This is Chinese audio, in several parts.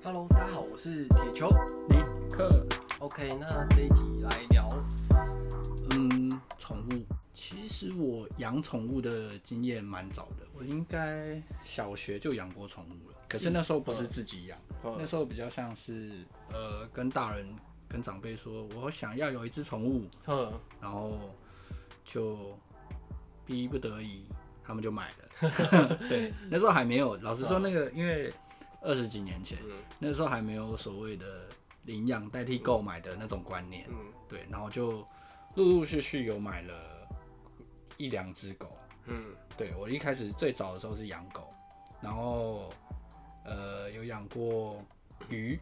Hello，大家好，我是铁球尼克。OK，那这一集来聊，嗯，宠物。其实我养宠物的经验蛮早的，我应该小学就养过宠物了。可是那时候不是自己养，嗯、那时候比较像是呃，跟大人、跟长辈说，我想要有一只宠物，嗯，然后就逼不得已，他们就买了。对，那时候还没有。老实说，那个因为二十几年前，嗯、那时候还没有所谓的领养代替购买的那种观念。嗯，对，然后就陆陆续续有买了一两只狗。嗯，对，我一开始最早的时候是养狗，然后呃有养过鱼。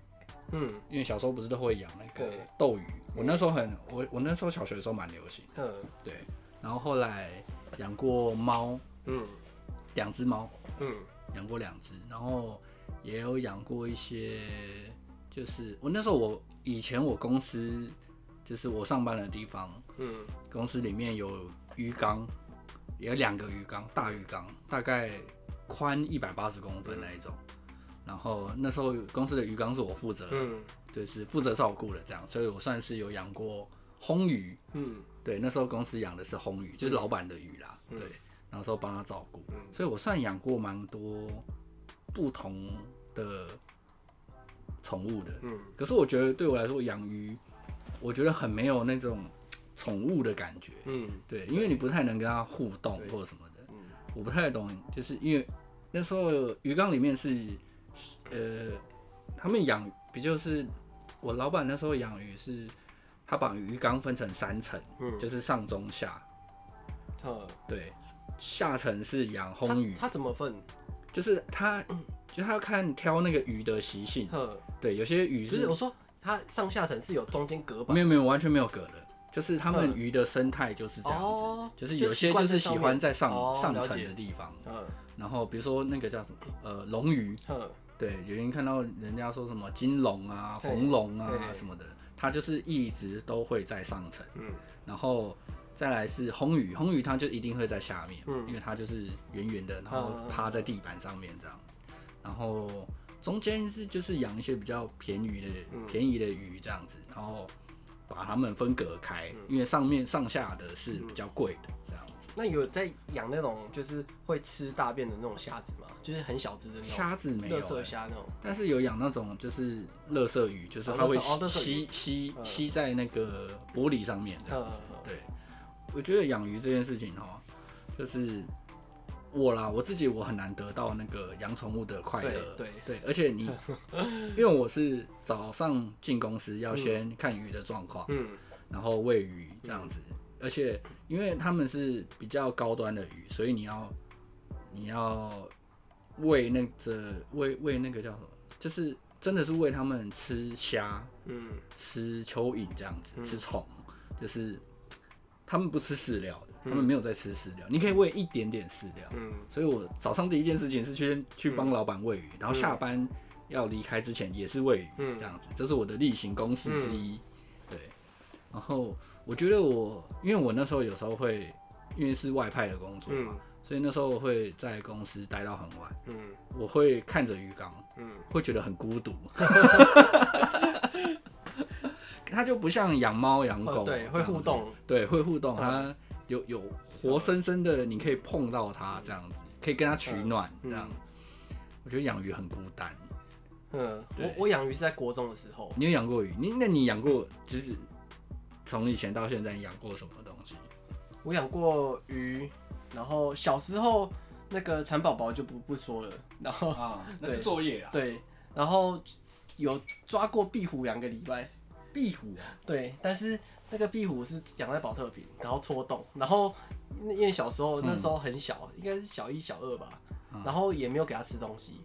嗯，因为小时候不是都会养那个斗鱼，我那时候很我我那时候小学的时候蛮流行。嗯，对，然后后来养过猫，嗯，两只猫，嗯，养过两只，然后也有养过一些，就是我那时候我以前我公司就是我上班的地方，嗯，公司里面有鱼缸，有两个鱼缸，大鱼缸，大概宽一百八十公分那一种。然后那时候公司的鱼缸是我负责，嗯，就是负责照顾的这样，所以我算是有养过红鱼，嗯，对，那时候公司养的是红鱼，就是老板的鱼啦，对，然后说帮他照顾，所以我算养过蛮多不同的宠物的，嗯，可是我觉得对我来说养鱼，我觉得很没有那种宠物的感觉，嗯，对，因为你不太能跟它互动或者什么的，嗯，我不太懂，就是因为那时候鱼缸里面是。呃，他们养比就是我老板那时候养鱼是，他把鱼缸分成三层，嗯，就是上中下，嗯，对，下层是养红鱼，他怎么分？就是他，就他要看挑那个鱼的习性，嗯，对，有些鱼是，是我说它上下层是有中间隔板，没有没有完全没有隔的，就是他们鱼的生态就是这样子，就是有些就是喜欢在上上层的地方，嗯，然后比如说那个叫什么，呃，龙鱼，嗯。对，有人看到人家说什么金龙啊、红龙啊什么的，它就是一直都会在上层。嗯，然后再来是红鱼，红鱼它就一定会在下面，嗯，因为它就是圆圆的，然后趴在地板上面这样。然后中间是就是养一些比较便宜的、便宜的鱼这样子，然后把它们分隔开，因为上面上下的是比较贵的这样子。那有在养那种就是会吃大便的那种虾子吗？就是很小只的那种虾子没有，垃圾虾那种。但是有养那种就是乐色鱼，就是它会吸吸吸在那个玻璃上面这样子。对，我觉得养鱼这件事情哈，就是我啦，我自己我很难得到那个养宠物的快乐。对对，而且你，因为我是早上进公司要先看鱼的状况，嗯，然后喂鱼这样子。而且，因为他们是比较高端的鱼，所以你要你要喂那个喂喂那个叫什么？就是真的是喂他们吃虾，嗯，吃蚯蚓这样子，嗯、吃虫，就是他们不吃饲料的，他们没有在吃饲料。嗯、你可以喂一点点饲料，嗯。所以我早上第一件事情是去去帮老板喂鱼，然后下班要离开之前也是喂鱼，嗯，这样子，这是我的例行公事之一，对，然后。我觉得我，因为我那时候有时候会，因为是外派的工作嘛，嗯、所以那时候会在公司待到很晚。嗯，我会看着鱼缸，嗯，会觉得很孤独。它就不像养猫养狗，对，会互动，对，会互动。它有有活生生的，你可以碰到它这样子，可以跟它取暖这样。我觉得养鱼很孤单。嗯，我我养鱼是在国中的时候。你有养过鱼？你那你养过就是？从以前到现在，养过什么东西？我养过鱼，然后小时候那个蚕宝宝就不不说了，然后啊，那是作业啊。对，然后有抓过壁虎两个礼拜。壁虎啊？对，但是那个壁虎是养在保特瓶，然后戳洞，然后因为小时候那时候很小，应该是小一小二吧，然后也没有给它吃东西。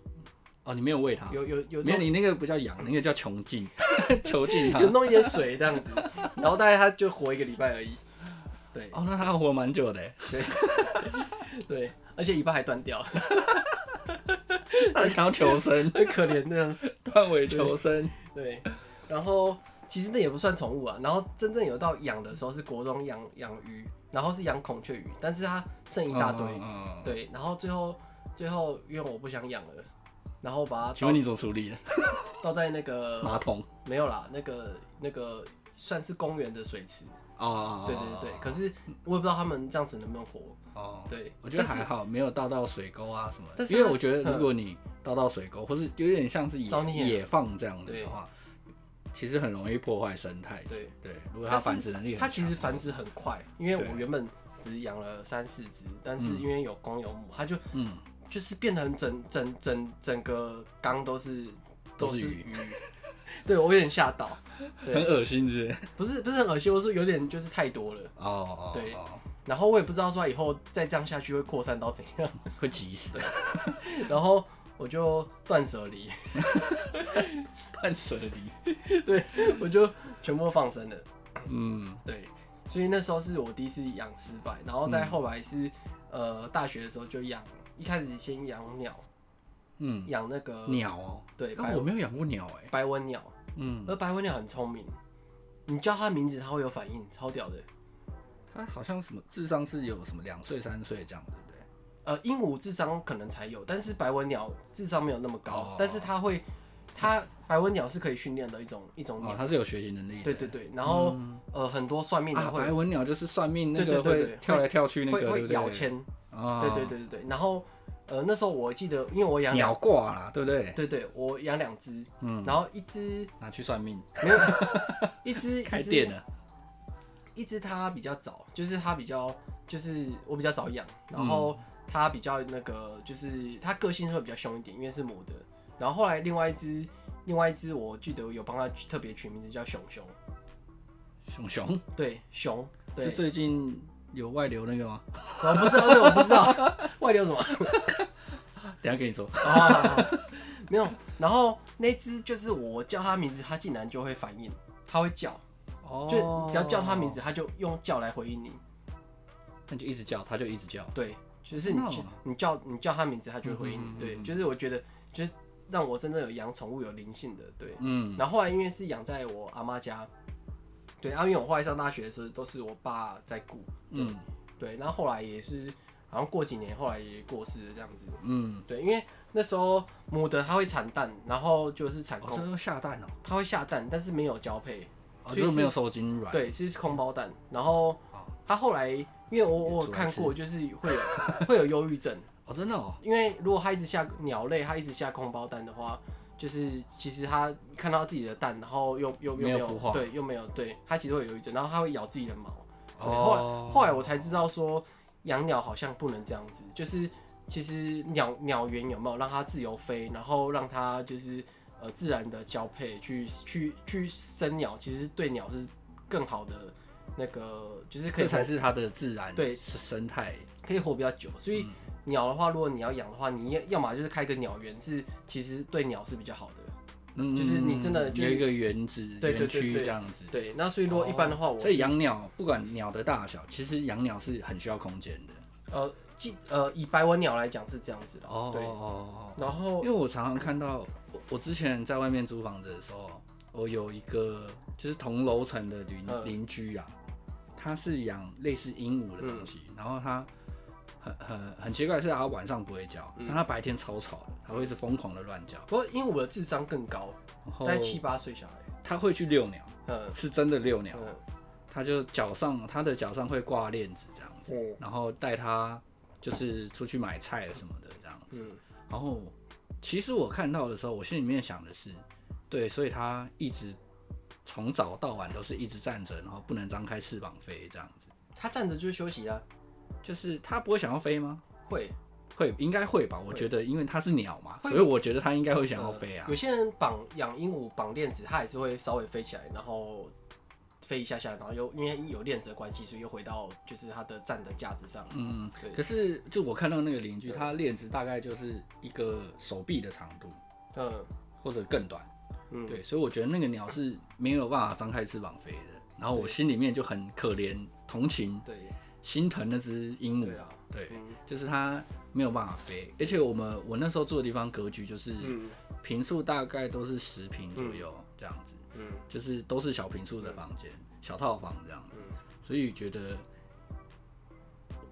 哦，你没有喂它？有有有，没有，你那个不叫养，那个叫穷尽，囚禁它。有弄一点水这样子，然后大概它就活一个礼拜而已。对，哦，那它活蛮久的。对，对，而且尾巴还断掉。它想要求生，很可怜那样，断尾求生。对，然后其实那也不算宠物啊。然后真正有到养的时候是国中养养鱼，然后是养孔雀鱼，但是它剩一大堆。对，然后最后最后因为我不想养了。然后把它。请问你怎么处理的？倒在那个 马桶？没有啦，那个那个算是公园的水池。哦，对对对对。可是我也不知道他们这样子能不能活。哦，对，我觉得还好，没有倒到水沟啊什么的。因为我觉得如果你倒到水沟，或是有点像是野野放这样的话。其实很容易破坏生态。对对，如果它繁殖能力很，它其实繁殖很快。因为我原本只养了三四只，但是因为有公有母，它就嗯，就是变成整整整整个缸都是都是鱼。对我有点吓到，很恶心是不是？不是不是很恶心，我是有点就是太多了。哦哦。对。然后我也不知道说以后再这样下去会扩散到怎样，会急死。然后。我就断舍离，断舍离，对，我就全部放生了。嗯，对，所以那时候是我第一次养失败，然后再后来是、嗯、呃大学的时候就养，一开始先养鸟，嗯，养那个鸟哦，对，但我没有养过鸟哎，白文鸟，嗯，而白文鸟很聪明，你叫它名字它会有反应，超屌的。它好像什么智商是有什么两岁三岁这样的。呃，鹦鹉智商可能才有，但是白文鸟智商没有那么高。哦、但是它会，它白纹鸟是可以训练的一种一种鸟，它是有学习能力的。对对对，然后、嗯、呃，很多算命的会、啊、白文鸟就是算命那个会跳来跳去那个，会会咬签。对对对对对，然后呃那时候我记得，因为我养鸟挂啦，对不对？对对，我养两只，嗯，然后一只拿去算命，没有，一只开店了，一只它比较早，就是它比较就是我比较早养，然后。嗯它比较那个，就是它个性会比较凶一点，因为是母的。然后后来另外一只，另外一只，我记得有帮它特别取名字叫熊熊。熊熊？对，熊。对。是最近有外流那个吗？我不知道，这我不知道。外流什么？等下跟你说。没有。然后那只就是我叫它名字，它竟然就会反应，它会叫。哦。就只要叫它名字，它就用叫来回应你。那就一直叫，它就一直叫。对。就是你你叫你叫他名字，他就会回应你。对，就是我觉得就是让我真正有养宠物有灵性的。对，嗯。然后后来因为是养在我阿妈家，对，然后因为我后来上大学的时候都是我爸在顾，嗯，对。然后后来也是好像过几年，后来也过世了这样子，嗯，对。因为那时候母的它会产蛋，然后就是产空，它会下蛋哦，它会下蛋，但是没有交配，所以没有受精卵，对，其实是空包蛋。然后它后来。因为我我有看过，就是会有 会有忧郁症哦，真的哦。因为如果它一直下鸟类，它一直下空包蛋的话，就是其实它看到自己的蛋，然后又又又没有对，又没有对，它其实会有忧郁症，然后它会咬自己的毛。哦。后来后来我才知道说，养鸟好像不能这样子，就是其实鸟鸟园有没有让它自由飞，然后让它就是呃自然的交配去去去生鸟，其实对鸟是更好的。那个就是可以，这才是它的自然对生态，可以活比较久。所以鸟的话，如果你要养的话，你要要么就是开个鸟园，是其实对鸟是比较好的。嗯，就是你真的就有一个园子园区这样子。对，那所以如果一般的话，我所以养鸟不管鸟的大小，其实养鸟是很需要空间的。呃，即呃以白文鸟来讲是这样子的。哦对哦。然后，因为我常常看到，我之前在外面租房子的时候，我有一个就是同楼层的邻邻居啊。他是养类似鹦鹉的东西，嗯、然后他很很很奇怪的是，他晚上不会叫，嗯、但他白天超吵的，他会一直疯狂的乱叫。不过因为我的智商更高，大概七八岁小孩。他会去遛鸟，嗯，是真的遛鸟。嗯、他就脚上，他的脚上会挂链子这样子，嗯、然后带他就是出去买菜什么的这样子。嗯，然后其实我看到的时候，我心里面想的是，对，所以他一直。从早到晚都是一直站着，然后不能张开翅膀飞这样子。他站着就是休息啊，就是它不会想要飞吗？会，会，应该会吧？我觉得，因为它是鸟嘛，所以我觉得它应该会想要飞啊。呃、有些人绑养鹦鹉绑链子，它也是会稍微飞起来，然后飞一下下，然后又因为有链子的关系，所以又回到就是它的站的架子上。嗯，对。可是就我看到那个邻居，他链子大概就是一个手臂的长度，嗯，或者更短。嗯，对，所以我觉得那个鸟是没有办法张开翅膀飞的，然后我心里面就很可怜、同情、对，心疼那只鹦鹉，对，就是它没有办法飞，而且我们我那时候住的地方格局就是，平数大概都是十平左右这样子，嗯，就是都是小平数的房间，小套房这样，所以觉得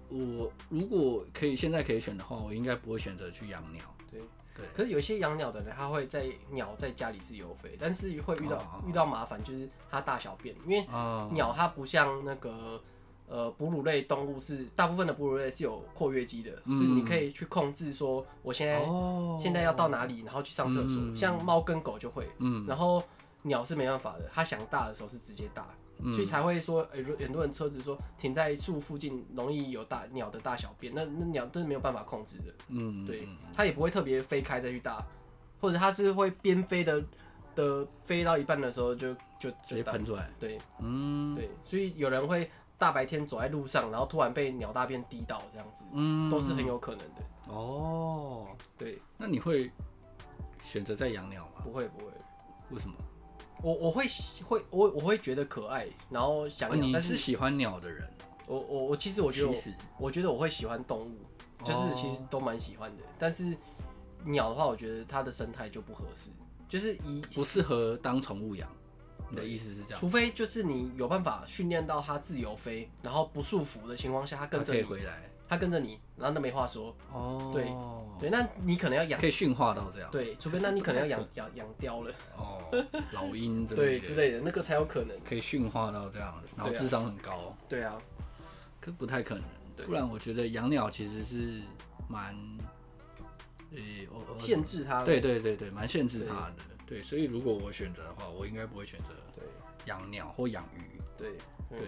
我如果可以现在可以选的话，我应该不会选择去养鸟，对，对。可是有一些养鸟的人，他会在鸟在家里自由飞，但是会遇到、哦、遇到麻烦，就是它大小便，因为鸟它不像那个呃哺乳类动物是大部分的哺乳类是有括约肌的，嗯、是你可以去控制说我现在、哦、现在要到哪里，然后去上厕所。嗯、像猫跟狗就会，嗯，然后鸟是没办法的，它想大的时候是直接大。所以才会说，欸、很多人车子说停在树附近容易有大鸟的大小便，那那鸟都是没有办法控制的。嗯，对，它也不会特别飞开再去大，或者它是会边飞的的飞到一半的时候就就直接喷出来。对，嗯，对，所以有人会大白天走在路上，然后突然被鸟大便滴到这样子，嗯，都是很有可能的。哦，对，那你会选择再养鸟吗？不会，不会，为什么？我我会会我我会觉得可爱，然后想养。你是喜欢鸟的人？我我我其实我觉得我，我觉得我会喜欢动物，就是其实都蛮喜欢的。但是鸟的话，我觉得它的生态就不合适，就是一不适合当宠物养。你的意思是这样？除非就是你有办法训练到它自由飞，然后不束缚的情况下，它跟着你回来。它跟着你，然后那没话说。哦，对对，那你可能要养，可以驯化到这样。对，除非那你可能要养 养养雕了。哦，老鹰之 类的。对，之类的那个才有可能。可以驯化到这样，然后智商很高。对啊，可不太可能。不然我觉得养鸟其实是蛮，呃，限制它。对对对对，蛮限制它的。对，所以如果我选择的话，我应该不会选择对养鸟或养鱼。对对，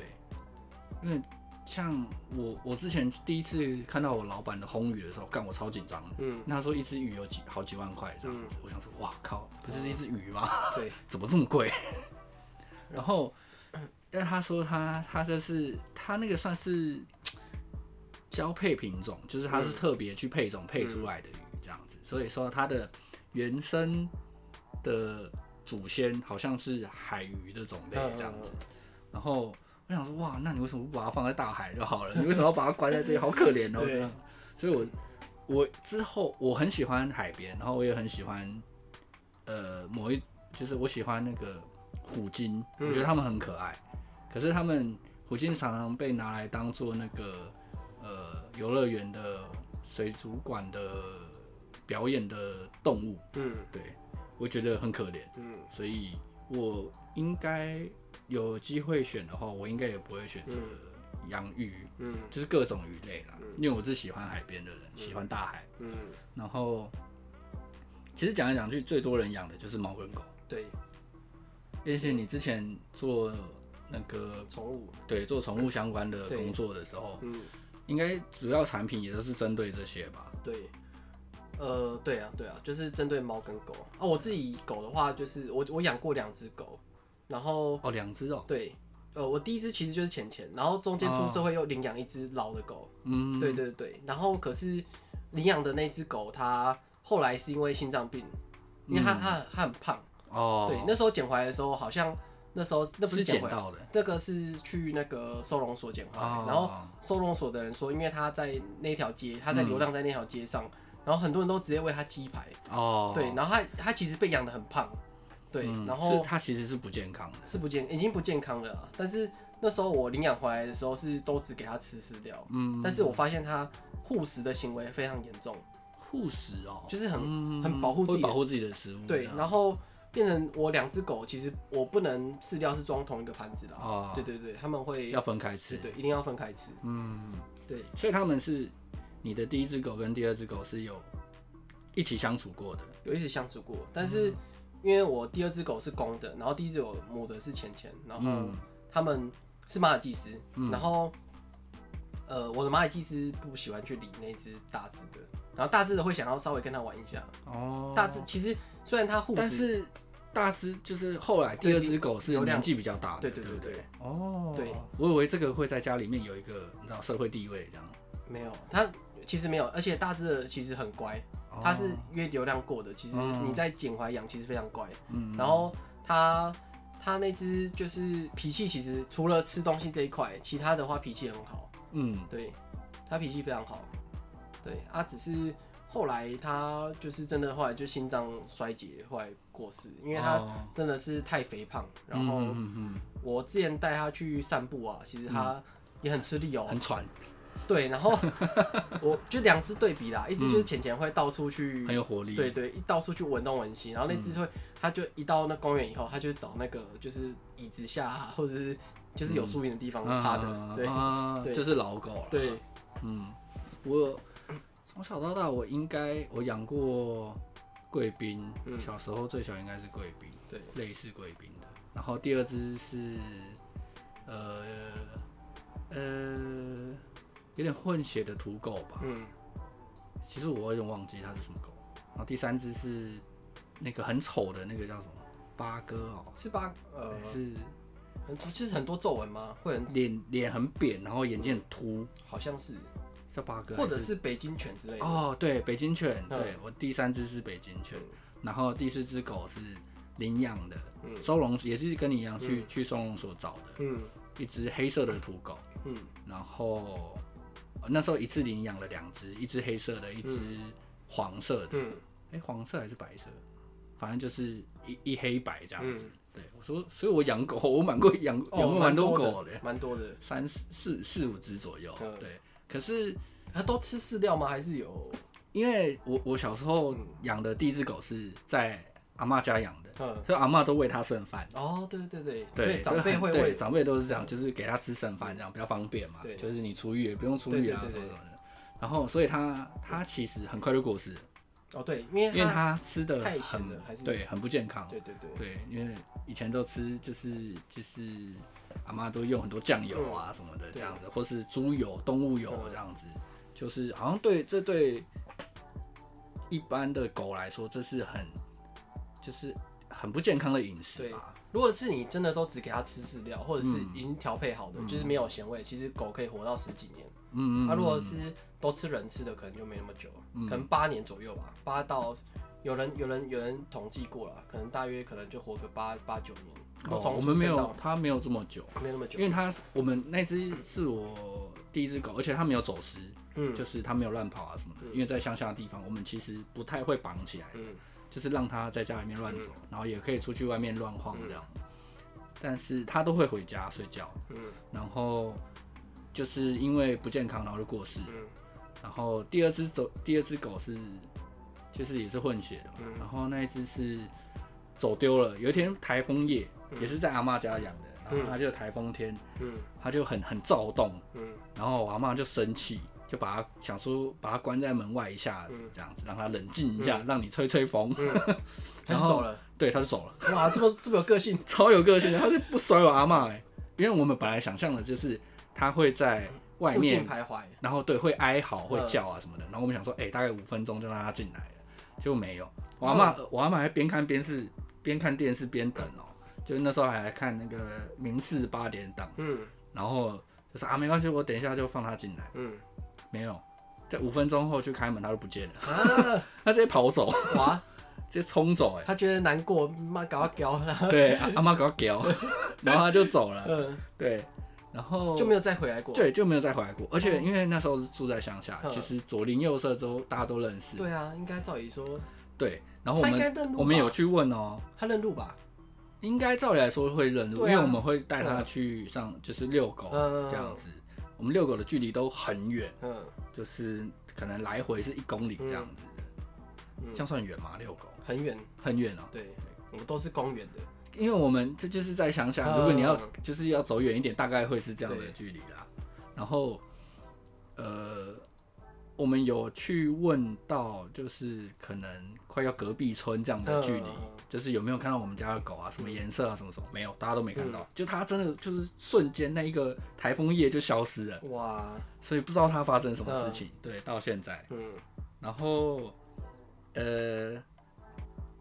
因为。像我，我之前第一次看到我老板的红鱼的时候，干我超紧张的。嗯，那他说一只鱼有几好几万块这样子，我想说，哇靠，不是一只鱼吗？对，怎么这么贵？然后，但他说他他这是他那个算是交配品种，就是他是特别去配种配出来的鱼这样子，所以说它的原生的祖先好像是海鱼的种类这样子，然后。我想说，哇，那你为什么不把它放在大海就好了？你为什么要把它关在这里？好可怜哦。对。所以我，我我之后我很喜欢海边，然后我也很喜欢，呃，某一就是我喜欢那个虎鲸，我觉得它们很可爱。可是它们虎鲸常常被拿来当做那个呃游乐园的水族馆的表演的动物。嗯，对，我觉得很可怜。嗯，所以我应该。有机会选的话，我应该也不会选择养鱼，嗯，就是各种鱼类啦，嗯、因为我是喜欢海边的人，嗯、喜欢大海，嗯，然后其实讲来讲去，最多人养的就是猫跟狗，对，而且你之前做那个宠物，对，做宠物相关的工作的时候，嗯，应该主要产品也都是针对这些吧？对，呃，对啊，对啊，就是针对猫跟狗。啊。我自己狗的话，就是我我养过两只狗。然后哦，两只哦，对，呃，我第一只其实就是浅浅，然后中间出社会又领养一只老的狗，嗯，对对对，然后可是领养的那只狗，它后来是因为心脏病，因为它它它很胖。哦，对，那时候捡回来的时候，好像那时候那不是捡回来的，那个是去那个收容所捡回来，然后收容所的人说，因为他在那条街，他在流浪在那条街上，然后很多人都直接喂它鸡排哦，对，然后它它其实被养得很胖。对，然后它其实是不健康的，是不健，已经不健康了。但是那时候我领养回来的时候是都只给它吃饲料，嗯，但是我发现它护食的行为非常严重。护食哦，就是很很保护自己，保护自己的食物。对，然后变成我两只狗，其实我不能饲料是装同一个盘子的啊。对对对，他们会要分开吃，对，一定要分开吃。嗯，对，所以他们是你的第一只狗跟第二只狗是有一起相处过的，有一起相处过，但是。因为我第二只狗是公的，然后第一只狗母的是钱钱，然后他们是马尔济斯，嗯、然后呃，我的马尔济斯不喜欢去理那只大只的，然后大只的会想要稍微跟他玩一下。哦，大只其实虽然它护食，但是大只就是后来第二只狗是年纪比较大的，对对对对。哦，对，我以为这个会在家里面有一个你知道社会地位这样。没有，它其实没有，而且大只的其实很乖。它是约流量过的，其实你在捡回来养，其实非常乖。嗯，然后它它那只就是脾气，其实除了吃东西这一块，其他的话脾气很好。嗯，对，它脾气非常好。对，它只是后来它就是真的后来就心脏衰竭，后来过世，因为它真的是太肥胖。然后我之前带它去散步啊，其实它也很吃力哦，很喘。对，然后我就两只对比啦，一只就是浅浅会到处去，很有活力，对对，一到处去闻东闻西，然后那只会，它就一到那公园以后，它就会找那个就是椅子下或者是就是有树荫的地方趴着，对，就是老狗，对，嗯，我从小到大我应该我养过贵宾，小时候最小应该是贵宾，对，类似贵宾的，然后第二只是呃呃。有点混血的土狗吧，嗯，其实我有点忘记它是什么狗。然后第三只是那个很丑的那个叫什么？八哥哦，是八呃是很其实很多皱纹吗？会很脸脸很扁，然后眼睛很凸，好像是。叫八哥，或者是？北京犬之类的。哦，对，北京犬，对我第三只是北京犬，然后第四只狗是领养的，嗯。收容也是跟你一样去去收容所找的，嗯，一只黑色的土狗，嗯，然后。那时候一次领养了两只，一只黑色的，一只黄色的。嗯，哎、欸，黄色还是白色？反正就是一一黑白这样子。嗯、对，我说，所以我养狗，我蛮过养养过蛮多狗的，蛮多的，三四四四五只左右。嗯、对，可是它都吃饲料吗？还是有？因为我我小时候养的第一只狗是在阿妈家养的。嗯，所以阿妈都喂他剩饭。哦，对对对对，长辈会喂，长辈都是这样，就是给他吃剩饭，这样比较方便嘛。对，就是你出浴也不用出浴啊什么的。然后，所以他他其实很快就过世。哦，对，因为因为它吃的太咸了，还是对很不健康。对对对对，因为以前都吃就是就是阿妈都用很多酱油啊什么的这样子，或是猪油、动物油这样子，就是好像对这对一般的狗来说，这是很就是。很不健康的饮食。对，如果是你真的都只给它吃饲料，或者是已经调配好的，就是没有咸味，其实狗可以活到十几年。嗯嗯。那如果是都吃人吃的，可能就没那么久，可能八年左右吧，八到有人有人有人统计过了，可能大约可能就活个八八九年。哦，我们没有，它没有这么久，没有那么久，因为它我们那只是我第一只狗，而且它没有走失，嗯，就是它没有乱跑啊什么的，因为在乡下的地方，我们其实不太会绑起来，嗯。就是让他在家里面乱走，嗯、然后也可以出去外面乱晃这样，嗯、但是他都会回家睡觉。嗯，然后就是因为不健康，然后就过世。嗯，然后第二只走，第二只狗是，就是也是混血的嘛。嗯，然后那一只是走丢了。有一天台风夜，嗯、也是在阿嬷家养的，然后它就台风天，嗯，他就很很躁动，嗯，然后我阿嬷就生气。就把他想说把他关在门外一下子，这样子让他冷静一下，让你吹吹风，他就走了。对，他就走了。哇，这么这么有个性，超有个性。他是不甩我阿嬷哎，因为我们本来想象的就是他会在外面徘徊，然后对会哀嚎会叫啊什么的，然后我们想说哎，大概五分钟就让他进来了，结果没有。我阿嬷我阿妈还边看边视边看电视边等哦，就是那时候还来看那个明视八点档，嗯，然后就是啊没关系，我等一下就放他进来，嗯。没有，在五分钟后去开门，他就不见了。啊、他直接跑走，哇，直接冲走，哎，他觉得难过，妈搞他屌，对，阿妈搞他屌，然后他就走了。嗯，对，然后就没有再回来过。对，就没有再回来过。而且因为那时候是住在乡下，其实左邻右舍都大家都认识。对啊，应该照理说。对，然后我们我们有去问哦，他认路吧？应该照理来说会认路，因为我们会带他去上就是遛狗这样子。我们遛狗的距离都很远，嗯，就是可能来回是一公里这样子的，这样算远吗？遛狗很远，很远哦。对，我们都是公园的，因为我们这就是在乡下，如果你要就是要走远一点，大概会是这样的距离啦。然后，呃。我们有去问到，就是可能快要隔壁村这样的距离，就是有没有看到我们家的狗啊，什么颜色啊，什么什么，没有，大家都没看到。就它真的就是瞬间那一个台风夜就消失了，哇！所以不知道它发生什么事情。对，到现在，嗯。然后，呃，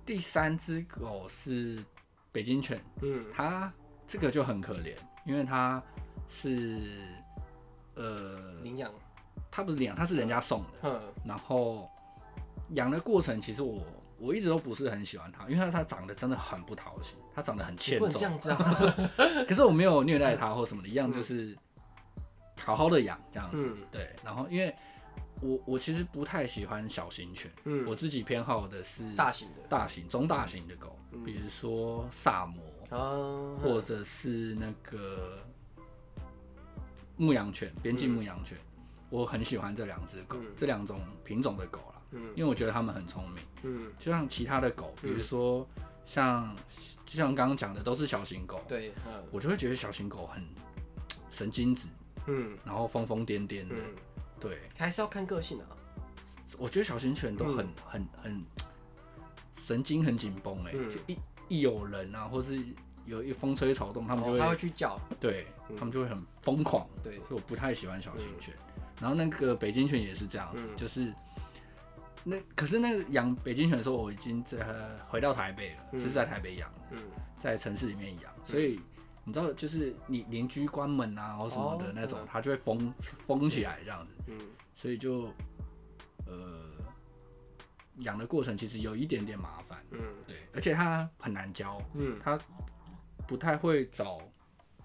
第三只狗是北京犬，嗯，它这个就很可怜，因为它是呃领养。他不是领养，他是人家送的。嗯，然后养的过程，其实我我一直都不是很喜欢它，因为它它长得真的很不讨喜，它长得很欠揍。这样子啊？可是我没有虐待它或什么的，一样就是好好的养这样子。对，然后因为我我其实不太喜欢小型犬，嗯，我自己偏好的是大型的、大型、中大型的狗，比如说萨摩，或者是那个牧羊犬，边境牧羊犬。我很喜欢这两只狗，这两种品种的狗啦，嗯，因为我觉得它们很聪明，嗯，就像其他的狗，比如说像就像刚刚讲的都是小型狗，对，我就会觉得小型狗很神经质，嗯，然后疯疯癫癫的，对，还是要看个性啊。我觉得小型犬都很很很神经很紧绷哎，就一一有人啊，或是有一风吹草动，他们就会，他会去叫，对，他们就会很疯狂，对，所以我不太喜欢小型犬。然后那个北京犬也是这样子，就是那可是那个养北京犬的时候，我已经在回到台北了，是在台北养的，在城市里面养，所以你知道，就是你邻居关门啊或什么的那种，它就会封封起来这样子，所以就呃养的过程其实有一点点麻烦，嗯，对，而且它很难教，嗯，它不太会找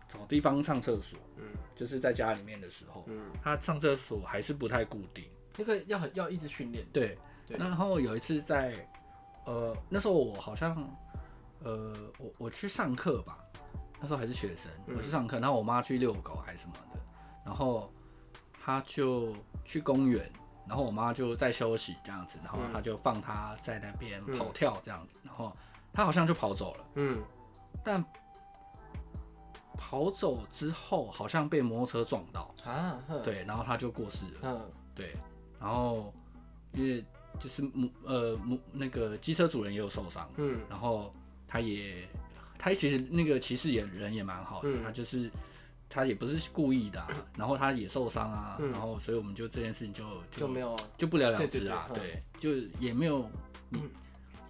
找地方上厕所，嗯，就是在家里面的时候，嗯，他上厕所还是不太固定，那个要很要一直训练。对，对。然后有一次在，呃，那时候我好像，呃，我我去上课吧，那时候还是学生，我去上课，然后我妈去遛狗还是什么的，然后他就去公园，然后我妈就在休息这样子，然后他就放他在那边跑跳这样子，然后他好像就跑走了，嗯，但。跑走之后，好像被摩托车撞到啊，对，然后他就过世了，嗯，对，然后因为就是母呃母那个机车主人也有受伤，嗯，然后他也他其实那个骑士也人也蛮好的，他就是他也不是故意的，然后他也受伤啊，然后所以我们就这件事情就就没有就不了了之啊，对，就也没有你，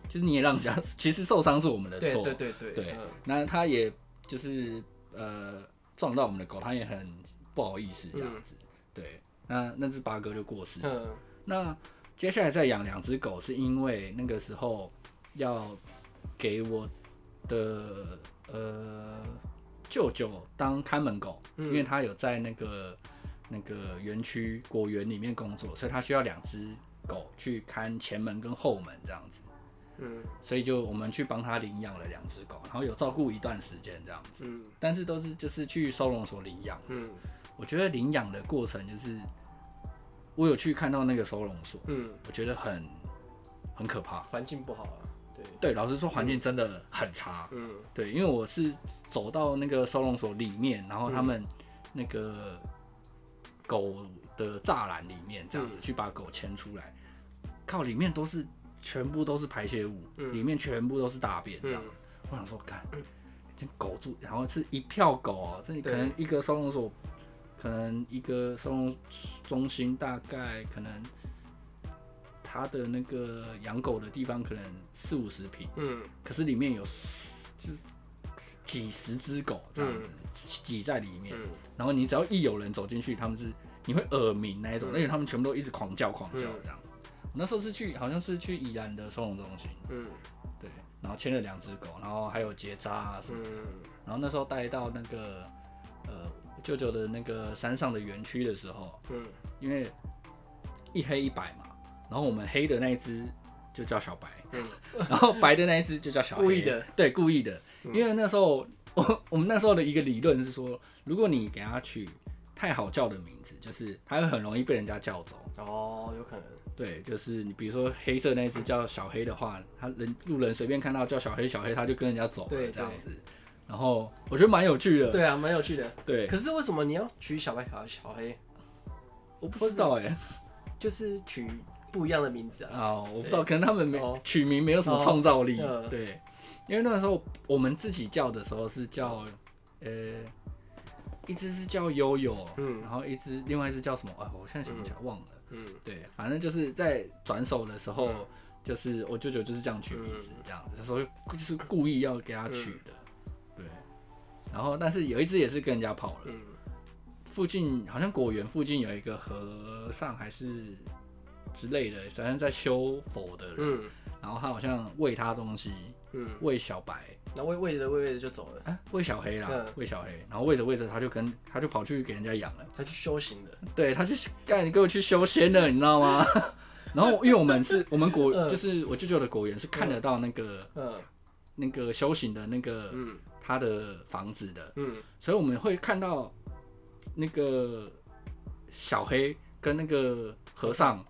就是你也让人家 其实受伤是我们的错，对对对对，那他也就是。呃，撞到我们的狗，它也很不好意思这样子。嗯、对，那那只八哥就过世了。嗯、那接下来再养两只狗，是因为那个时候要给我的呃舅舅当看门狗，嗯、因为他有在那个那个园区果园里面工作，所以他需要两只狗去看前门跟后门这样子。嗯，所以就我们去帮他领养了两只狗，然后有照顾一段时间这样子。嗯，但是都是就是去收容所领养。嗯，我觉得领养的过程就是，我有去看到那个收容所。嗯，我觉得很很可怕，环境不好啊。对对，老实说环境真的很差。嗯，对，因为我是走到那个收容所里面，然后他们那个狗的栅栏里面这样子去把狗牵出来，靠里面都是。全部都是排泄物，嗯、里面全部都是大便，这样。嗯、我想说，看，这狗住，然后是一票狗哦、喔，这里可能一个收容所，可能一个收容中心大概可能，它的那个养狗的地方可能四五十平，嗯，可是里面有就是几十只狗这样子挤、嗯、在里面，嗯、然后你只要一有人走进去，他们是你会耳鸣那一种，嗯、而且他们全部都一直狂叫狂叫这样。嗯那时候是去，好像是去宜兰的收容中心，嗯，对，然后牵了两只狗，然后还有结扎啊什么的，嗯、然后那时候带到那个呃舅舅的那个山上的园区的时候，嗯，因为一黑一白嘛，然后我们黑的那一只就叫小白，嗯，然后白的那一只就叫小黑，故意的，对，故意的，因为那时候我我们那时候的一个理论是说，如果你给它取太好叫的名字，就是它会很容易被人家叫走，哦，有可能。对，就是你比如说黑色那只叫小黑的话，他人路人随便看到叫小黑小黑，他就跟人家走了这样子。然后我觉得蛮有趣的。对啊，蛮有趣的。对。可是为什么你要取小白小小黑？我不知道哎，就是取不一样的名字啊。哦，我不知道，可能他们没取名没有什么创造力。对。因为那个时候我们自己叫的时候是叫呃，一只是叫悠悠，嗯，然后一只另外一只叫什么？哎，我现在想不起来，忘了。嗯，对，反正就是在转手的时候，嗯、就是我舅舅就是这样取名字，这样子，所以就是故意要给他取的，嗯、对。然后，但是有一只也是跟人家跑了，嗯、附近好像果园附近有一个和尚还是之类的，反正在修佛的人，嗯、然后他好像喂他东西，嗯，喂小白。那喂喂着喂喂着就走了，哎，喂小黑啦，喂小黑，然后喂着喂着他就跟他就跑去给人家养了，他去修行的，对，他去干，你给我去修仙了，你知道吗？然后因为我们是我们果就是我舅舅的果园是看得到那个那个修行的那个他的房子的，嗯，所以我们会看到那个小黑。跟那个和尚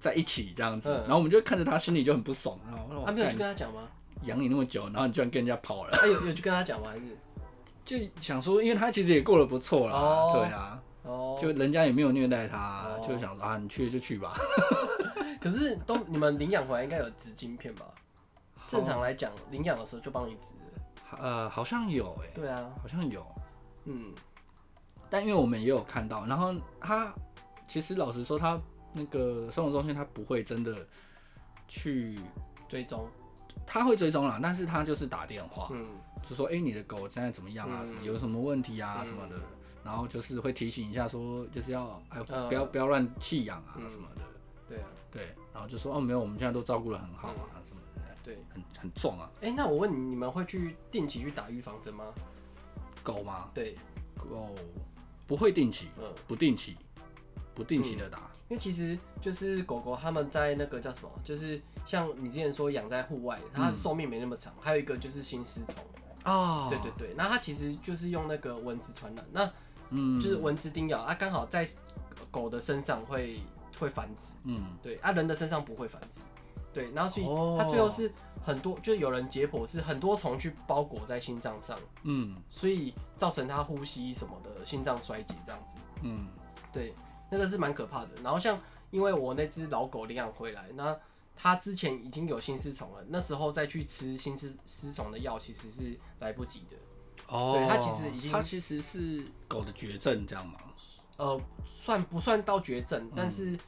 在一起这样子，然后我们就看着他，心里就很不爽。然后他没有去跟他讲吗？养你那么久，然后你居然跟人家跑了？他有有去跟他讲吗？还是就想说，因为他其实也过得不错啦，对啊，哦，就人家也没有虐待他，就想说啊，你去就去吧。可是都你们领养回来应该有植晶片吧？正常来讲，领养的时候就帮你植。呃，好像有诶。对啊，好像有。嗯。但因为我们也有看到，然后他其实老实说，他那个收容中心他不会真的去追踪，他会追踪啦，但是他就是打电话，嗯，就说哎、欸，你的狗现在怎么样啊？什么有什么问题啊？什么的，然后就是会提醒一下，说就是要哎不要不要乱弃养啊什么的。对啊，对，然后就说哦没有，我们现在都照顾得很好啊什么的。对，很很壮啊。哎，那我问你，你们会去定期去打预防针吗？狗吗？对，狗。不会定期，嗯，不定期，不定期的打，嗯，因为其实就是狗狗它们在那个叫什么，就是像你之前说养在户外，它寿命没那么长。还有一个就是心丝虫啊，对对对，那它其实就是用那个蚊子传染，那嗯，就是蚊子叮咬啊，刚好在狗的身上会会繁殖，嗯，对，啊人的身上不会繁殖，对，然后所以它最后是。很多就是有人解剖是很多虫去包裹在心脏上，嗯，所以造成它呼吸什么的心脏衰竭这样子，嗯，对，那个是蛮可怕的。然后像因为我那只老狗领养回来，那它之前已经有心丝虫了，那时候再去吃心丝丝虫的药其实是来不及的。哦，对，它其实已经它其实是狗的绝症这样吗？呃，算不算到绝症？但是。嗯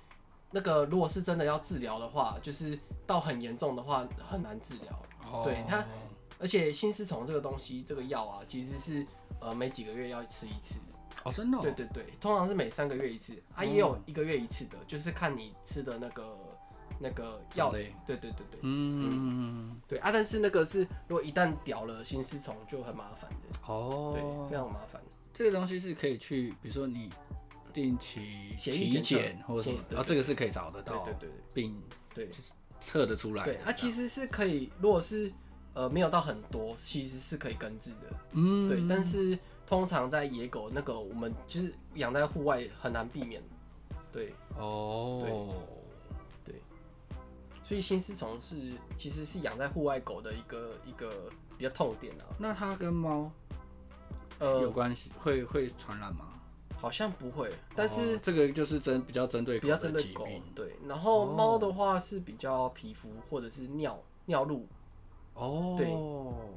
那个如果是真的要治疗的话，就是到很严重的话很难治疗。Oh. 对它，而且心丝虫这个东西，这个药啊，其实是呃每几个月要吃一次。哦，oh, 真的？对对对，通常是每三个月一次，啊、也有一个月一次的，就是看你吃的那个那个药。对对对对对。嗯嗯对啊，但是那个是如果一旦屌了心丝虫就很麻烦的。哦。Oh. 对，非常麻烦。这个东西是可以去，比如说你。定期体检或者什么，然后这个是可以找得到，对对对，并对测得出来。对，它其实是可以，如果是呃没有到很多，其实是可以根治的。嗯，对。但是通常在野狗那个，我们就是养在户外很难避免。对，哦，对，对。所以心丝虫是其实是养在户外狗的一个一个比较痛点啊。那它跟猫呃有关系，会会传染吗？好像不会，但是、哦、这个就是针比较针对比较针对狗，对。然后猫的话是比较皮肤或者是尿尿路。哦，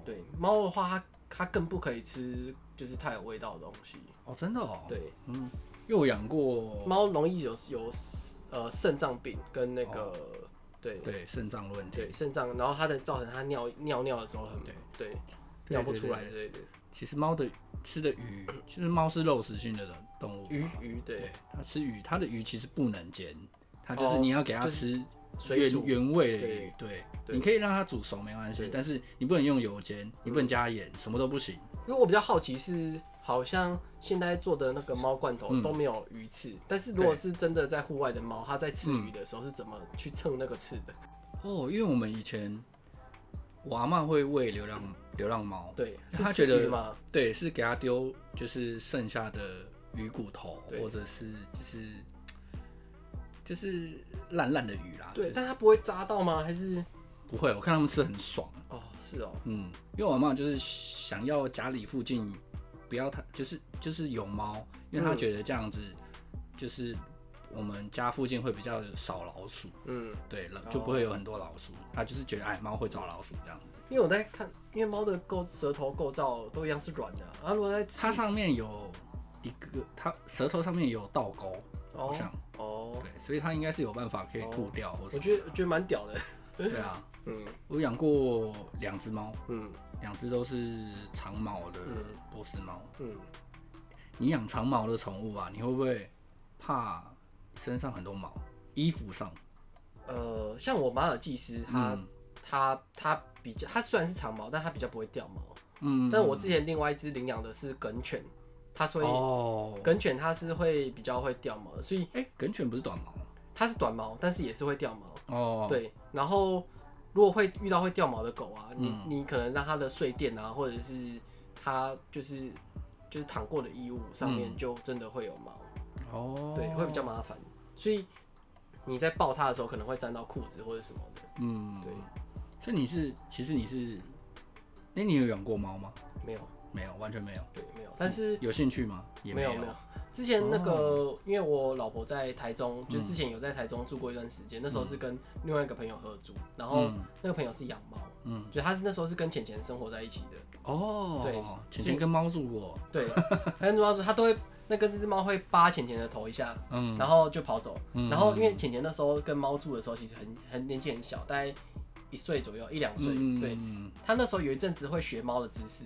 对对，猫的话它它更不可以吃就是太有味道的东西。哦，真的哦。对，嗯，因为我养过。猫，容易有有呃肾脏病跟那个、哦、对。对肾脏问题，对肾脏，然后它的造成它尿尿尿的时候很对。对尿不出来之类的。其实猫的吃的鱼，其实猫是肉食性的动物。鱼鱼对，它吃鱼，它的鱼其实不能煎，它就是你要给它吃原原味的鱼。对，你可以让它煮熟没关系，但是你不能用油煎，你不能加盐，什么都不行。因为我比较好奇是，好像现在做的那个猫罐头都没有鱼刺，但是如果是真的在户外的猫，它在吃鱼的时候是怎么去蹭那个刺的？哦，因为我们以前我阿嬷会喂流浪。流浪猫，对，是他觉得，对，是给他丢，就是剩下的鱼骨头，或者是就是就是烂烂的鱼啦。对，但它不会扎到吗？还是不会？我看他们吃很爽。哦，是哦，嗯，因为我妈就是想要家里附近不要太，就是就是有猫，因为她觉得这样子就是。我们家附近会比较少老鼠，嗯，对了，就不会有很多老鼠。她就是觉得，哎，猫会抓老鼠这样子。因为我在看，因为猫的构舌头构造都一样是软的，啊，如果在它上面有一个，它舌头上面有倒钩，好像，哦，对，所以它应该是有办法可以吐掉，或者。我觉得我觉得蛮屌的。对啊，嗯，我养过两只猫，嗯，两只都是长毛的波斯猫，嗯，你养长毛的宠物啊，你会不会怕？身上很多毛，衣服上，呃，像我马尔济斯，它它它比较，它虽然是长毛，但它比较不会掉毛。嗯，但我之前另外一只领养的是梗犬，它所以哦，梗犬它是会比较会掉毛的，所以哎，梗犬不是短毛，它是短毛，但是也是会掉毛。哦，对，然后如果会遇到会掉毛的狗啊，你你可能让它的睡垫啊，或者是它就是就是躺过的衣物上面就真的会有毛。哦，对，会比较麻烦，所以你在抱它的时候可能会沾到裤子或者什么的。嗯，对。所以你是，其实你是，那你有养过猫吗？没有，没有，完全没有。对，没有。但是有兴趣吗？也没有，没有。之前那个，哦、因为我老婆在台中，就之前有在台中住过一段时间，嗯、那时候是跟另外一个朋友合租，然后那个朋友是养猫，嗯，就他是那时候是跟浅浅生活在一起的。哦，对，浅浅跟猫住过，对，他跟猫住，他都会那跟这只猫会扒浅浅的头一下，嗯，然后就跑走，嗯、然后因为浅浅那时候跟猫住的时候，其实很很年纪很小，大概一岁左右，一两岁，嗯、对，他那时候有一阵子会学猫的姿势。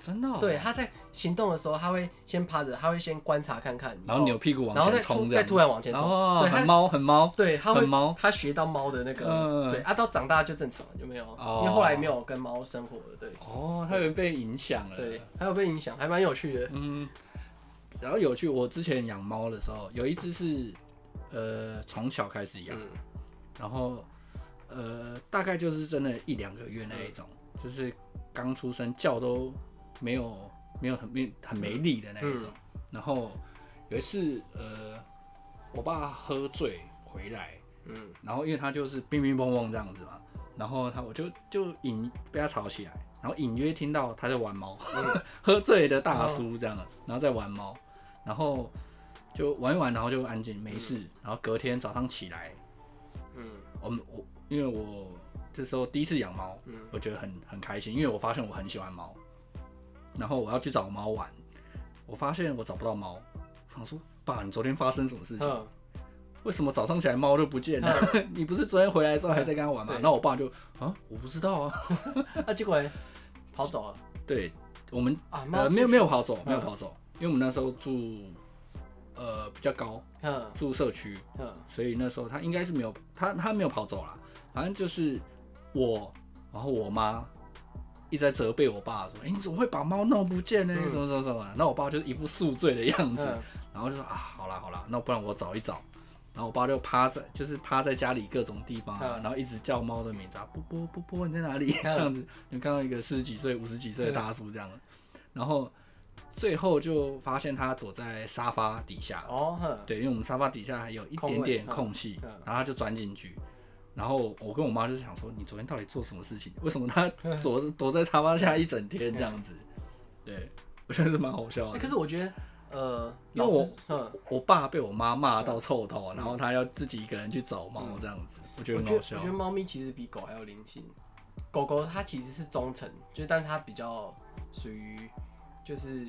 哦，真的、哦？对，他在行动的时候，他会先趴着，他会先观察看看，然后扭屁股往前冲，再突然往前冲。哦，很猫，很猫。对，他会猫，他学到猫的那个，对啊，到长大就正常了，就没有，因为后来没有跟猫生活了，对。哦，他有被影响了。对，他有被影响，还蛮有趣的。嗯，然后有趣，我之前养猫的时候，有一只是呃从小开始养，然后呃大概就是真的一两个月那一种，就是刚出生叫都。没有没有很没很没力的那一种，嗯、然后有一次呃，我爸喝醉回来，嗯，然后因为他就是乒乒乓乓这样子嘛，然后他我就就隐被他吵起来，然后隐约听到他在玩猫，嗯、喝醉的大叔这样，然后在玩猫，然后就玩一玩，然后就安静没事，嗯、然后隔天早上起来，嗯，我们我因为我这时候第一次养猫，嗯，我觉得很很开心，因为我发现我很喜欢猫。然后我要去找猫玩，我发现我找不到猫。我想说，爸，你昨天发生什么事情？为什么早上起来猫就不见了？你不是昨天回来之后还在跟他玩吗？然后我爸就啊，我不知道啊。那 结果跑走了。对，我们啊，呃，没有没有跑走，没有跑走，因为我们那时候住呃比较高，呵住社区，所以那时候他应该是没有，他他没有跑走了。反正就是我，然后我妈。一直在责备我爸说：“哎、欸，你怎么会把猫弄不见呢？什么什么什么？”那我爸就是一副宿醉的样子，然后就说：“啊，好啦好啦，那不然我找一找。”然后我爸就趴在，就是趴在家里各种地方，然后一直叫猫的名字啊，波波波波，你在哪里？这样子，你看到一个四十几岁、五十几岁的大叔这样，然后最后就发现他躲在沙发底下。哦，对，因为我们沙发底下还有一点点空隙，然后他就钻进去。然后我跟我妈就是想说，你昨天到底做什么事情？为什么他 躲躲在沙发下一整天这样子？对，我觉得是蛮好笑的。可是我觉得，呃，因为我我爸被我妈骂到臭头，然后他要自己一个人去找猫这样子，我觉得很好笑。我觉得猫咪其实比狗还要灵性。狗狗它其实是忠诚，就是但它比较属于就是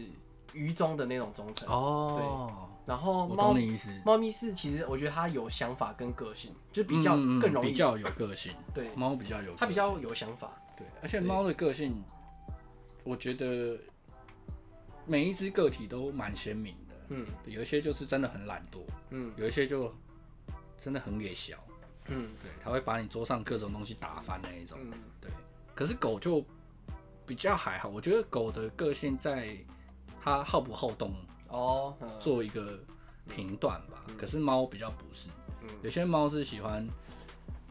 愚忠的那种忠诚。哦。对。然后猫咪，猫咪是其实我觉得它有想法跟个性，就比较更容易、嗯、比较有个性。对，猫比较有，它比较有想法。对，而且猫的个性，我觉得每一只个体都蛮鲜明的。嗯，有一些就是真的很懒惰。嗯，有一些就真的很野小。嗯，对，它会把你桌上各种东西打翻那一种。嗯，对。可是狗就比较还好，我觉得狗的个性在它好不好动。哦，做一个评断吧。嗯、可是猫比较不是，嗯、有些猫是喜欢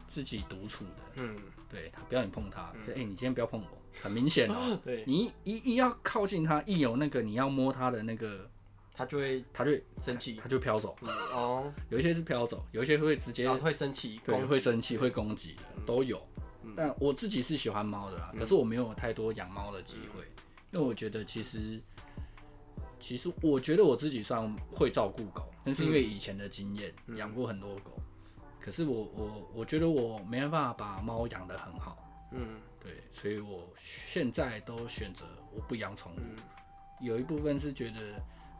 自己独处的。嗯，对，不要你碰它，哎、你今天不要碰我，很明显哦。对，你一一要靠近它，一有那个你要摸它的那个，它就会它就会生气，它就飘走。嗯、哦，有一些是飘走，有一些会直接、哦、会生气，对，会生气会攻击的都有。嗯、但我自己是喜欢猫的啦，嗯、可是我没有太多养猫的机会，嗯、因为我觉得其实。其实我觉得我自己算会照顾狗，但是因为以前的经验养、嗯、过很多狗，可是我我我觉得我没办法把猫养得很好，嗯，对，所以我现在都选择我不养宠物，嗯、有一部分是觉得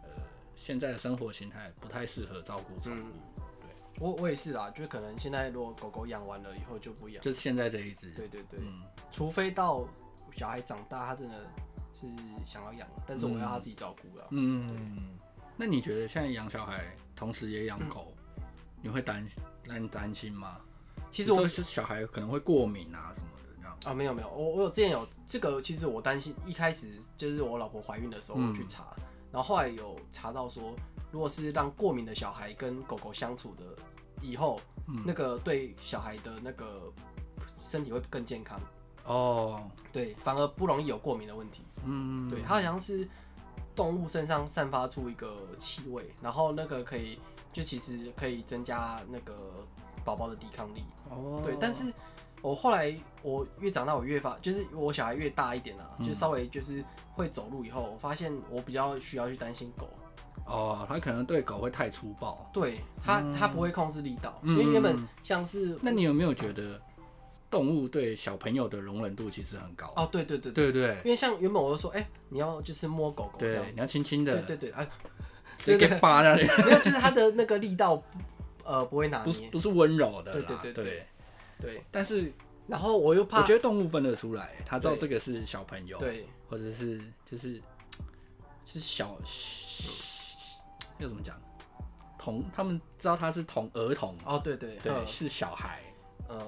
呃现在的生活形态不太适合照顾宠物，嗯、对，我我也是啦，就是可能现在如果狗狗养完了以后就不养，就是现在这一只，对对对，嗯、除非到小孩长大，他真的。是想要养，但是我要他自己照顾了。嗯，那你觉得现在养小孩，同时也养狗，嗯、你会担让你担心吗？其实我是小孩可能会过敏啊什么的这样。啊，没有没有，我我有之前有这个，其实我担心一开始就是我老婆怀孕的时候我去查，嗯、然后后来有查到说，如果是让过敏的小孩跟狗狗相处的以后，嗯、那个对小孩的那个身体会更健康。哦，对，反而不容易有过敏的问题。嗯，对，它好像是，动物身上散发出一个气味，然后那个可以就其实可以增加那个宝宝的抵抗力。哦，对，但是我后来我越长大，我越发就是我小孩越大一点啊，嗯、就稍微就是会走路以后，我发现我比较需要去担心狗。哦，他可能对狗会太粗暴。对，他他不会控制力道，嗯、因为原本像是……那你有没有觉得？动物对小朋友的容忍度其实很高。哦，对对对对。对，因为像原本我就说，哎，你要就是摸狗狗，对，你要轻轻的，对对对，哎，直接扒 没有，就是它的那个力道，呃，不会拿捏，不是不是温柔的，对对对对对，但是然后我又怕，我觉得动物分得出来，他知道这个是小朋友，对，或者是就是是小，要怎么讲，童，他们知道他是童儿童，哦，对对对，是小孩，嗯。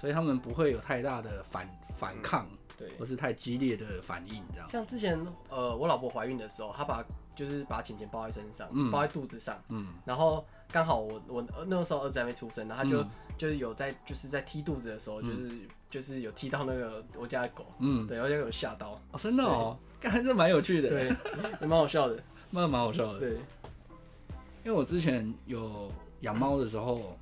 所以他们不会有太大的反反抗，对，或是太激烈的反应，这样。像之前，呃，我老婆怀孕的时候，她把就是把钱钱包在身上，嗯，包在肚子上，嗯，然后刚好我我那个时候儿子还没出生，然后他就就是有在就是在踢肚子的时候，就是就是有踢到那个我家的狗，嗯，对，然后就有吓到，哦，真的哦，看这蛮有趣的，对，也蛮好笑的，蛮蛮好笑的，对，因为我之前有养猫的时候，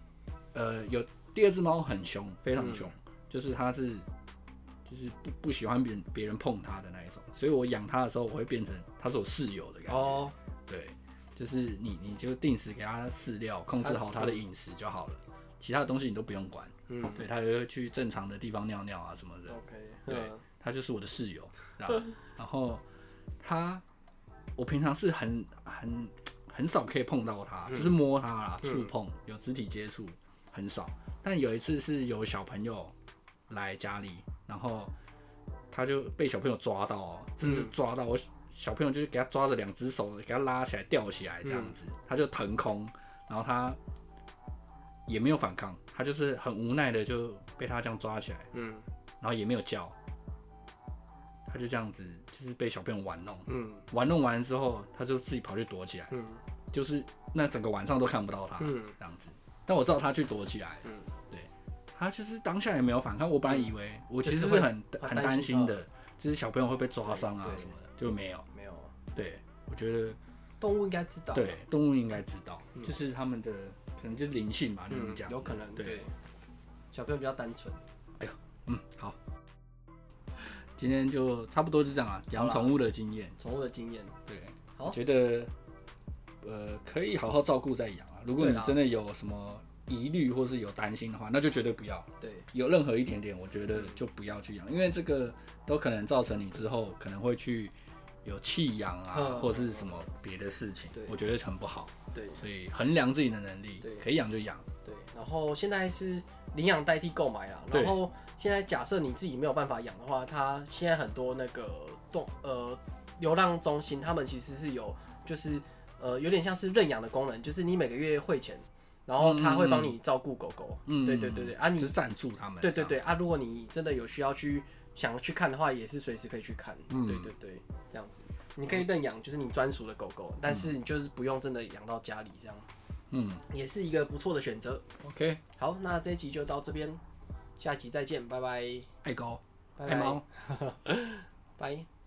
呃，有。第二只猫很凶，非常凶，嗯、就是它是，就是不不喜欢别人别人碰它的那一种，所以我养它的时候，我会变成它是我室友的感觉。哦，对，就是你你就定时给它饲料，控制好它的饮食就好了，嗯、其他的东西你都不用管。嗯，对，它也会去正常的地方尿尿啊什么的。OK，对，它就是我的室友。然后，然后它，我平常是很很很少可以碰到它，嗯、就是摸它啦，触碰，嗯、有肢体接触很少。但有一次是有小朋友来家里，然后他就被小朋友抓到，真的是抓到我小朋友，就是给他抓着两只手，给他拉起来吊起来这样子，他就腾空，然后他也没有反抗，他就是很无奈的就被他这样抓起来，嗯，然后也没有叫，他就这样子就是被小朋友玩弄，嗯，玩弄完之后他就自己跑去躲起来，嗯，就是那整个晚上都看不到他，嗯，这样子，但我知道他去躲起来，嗯。他其实当下也没有反抗，我本来以为，我其实是很很担心的，就是小朋友会被抓伤啊什么的，就没有，没有。对，我觉得动物应该知道，对，动物应该知道，就是他们的可能就是灵性吧，你们讲，有可能，对。小朋友比较单纯。哎呦，嗯，好，今天就差不多就这样啊，养宠物的经验，宠物的经验，对，好，觉得呃可以好好照顾再养啊，如果你真的有什么。疑虑或是有担心的话，那就绝对不要。对，有任何一点点，我觉得就不要去养，因为这个都可能造成你之后可能会去有弃养啊，或是什么别的事情。我觉得很不好。对，所以衡量自己的能力，对，可以养就养。对，然后现在是领养代替购买啊。然后现在假设你自己没有办法养的话，它现在很多那个动呃流浪中心，他们其实是有就是呃有点像是认养的功能，就是你每个月汇钱。然后他会帮你照顾狗狗，嗯，对对对对，啊，你是赞助他们，对对对啊，如果你真的有需要去想去看的话，也是随时可以去看，嗯，对对对，这样子，你可以认养，就是你专属的狗狗，但是你就是不用真的养到家里这样，嗯，也是一个不错的选择。OK，好，那这一集就到这边，下集再见，拜拜。爱狗，爱猫，拜。